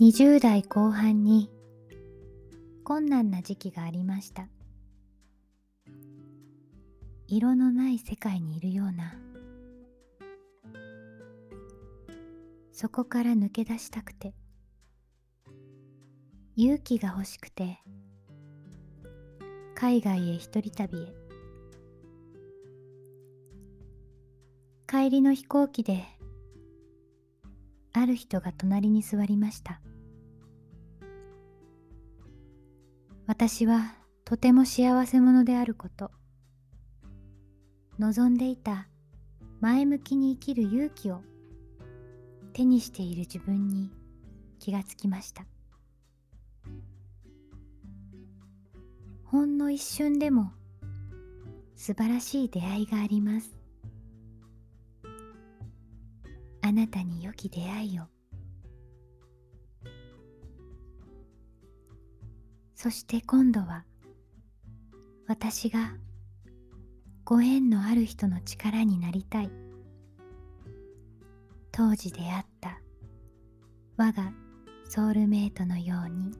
20代後半に困難な時期がありました。色のない世界にいるような。そこから抜け出したくて。勇気が欲しくて。海外へ一人旅へ。帰りの飛行機である人が隣に座りました。私はとても幸せ者であること。望んでいた前向きに生きる勇気を。手にしている自分に気がつきました。ほんの一瞬でも素晴らしい出会いがあります。あなたに良き出会いを。そして今度は私がご縁のある人の力になりたい。当時出会った我がソウルメイトのように。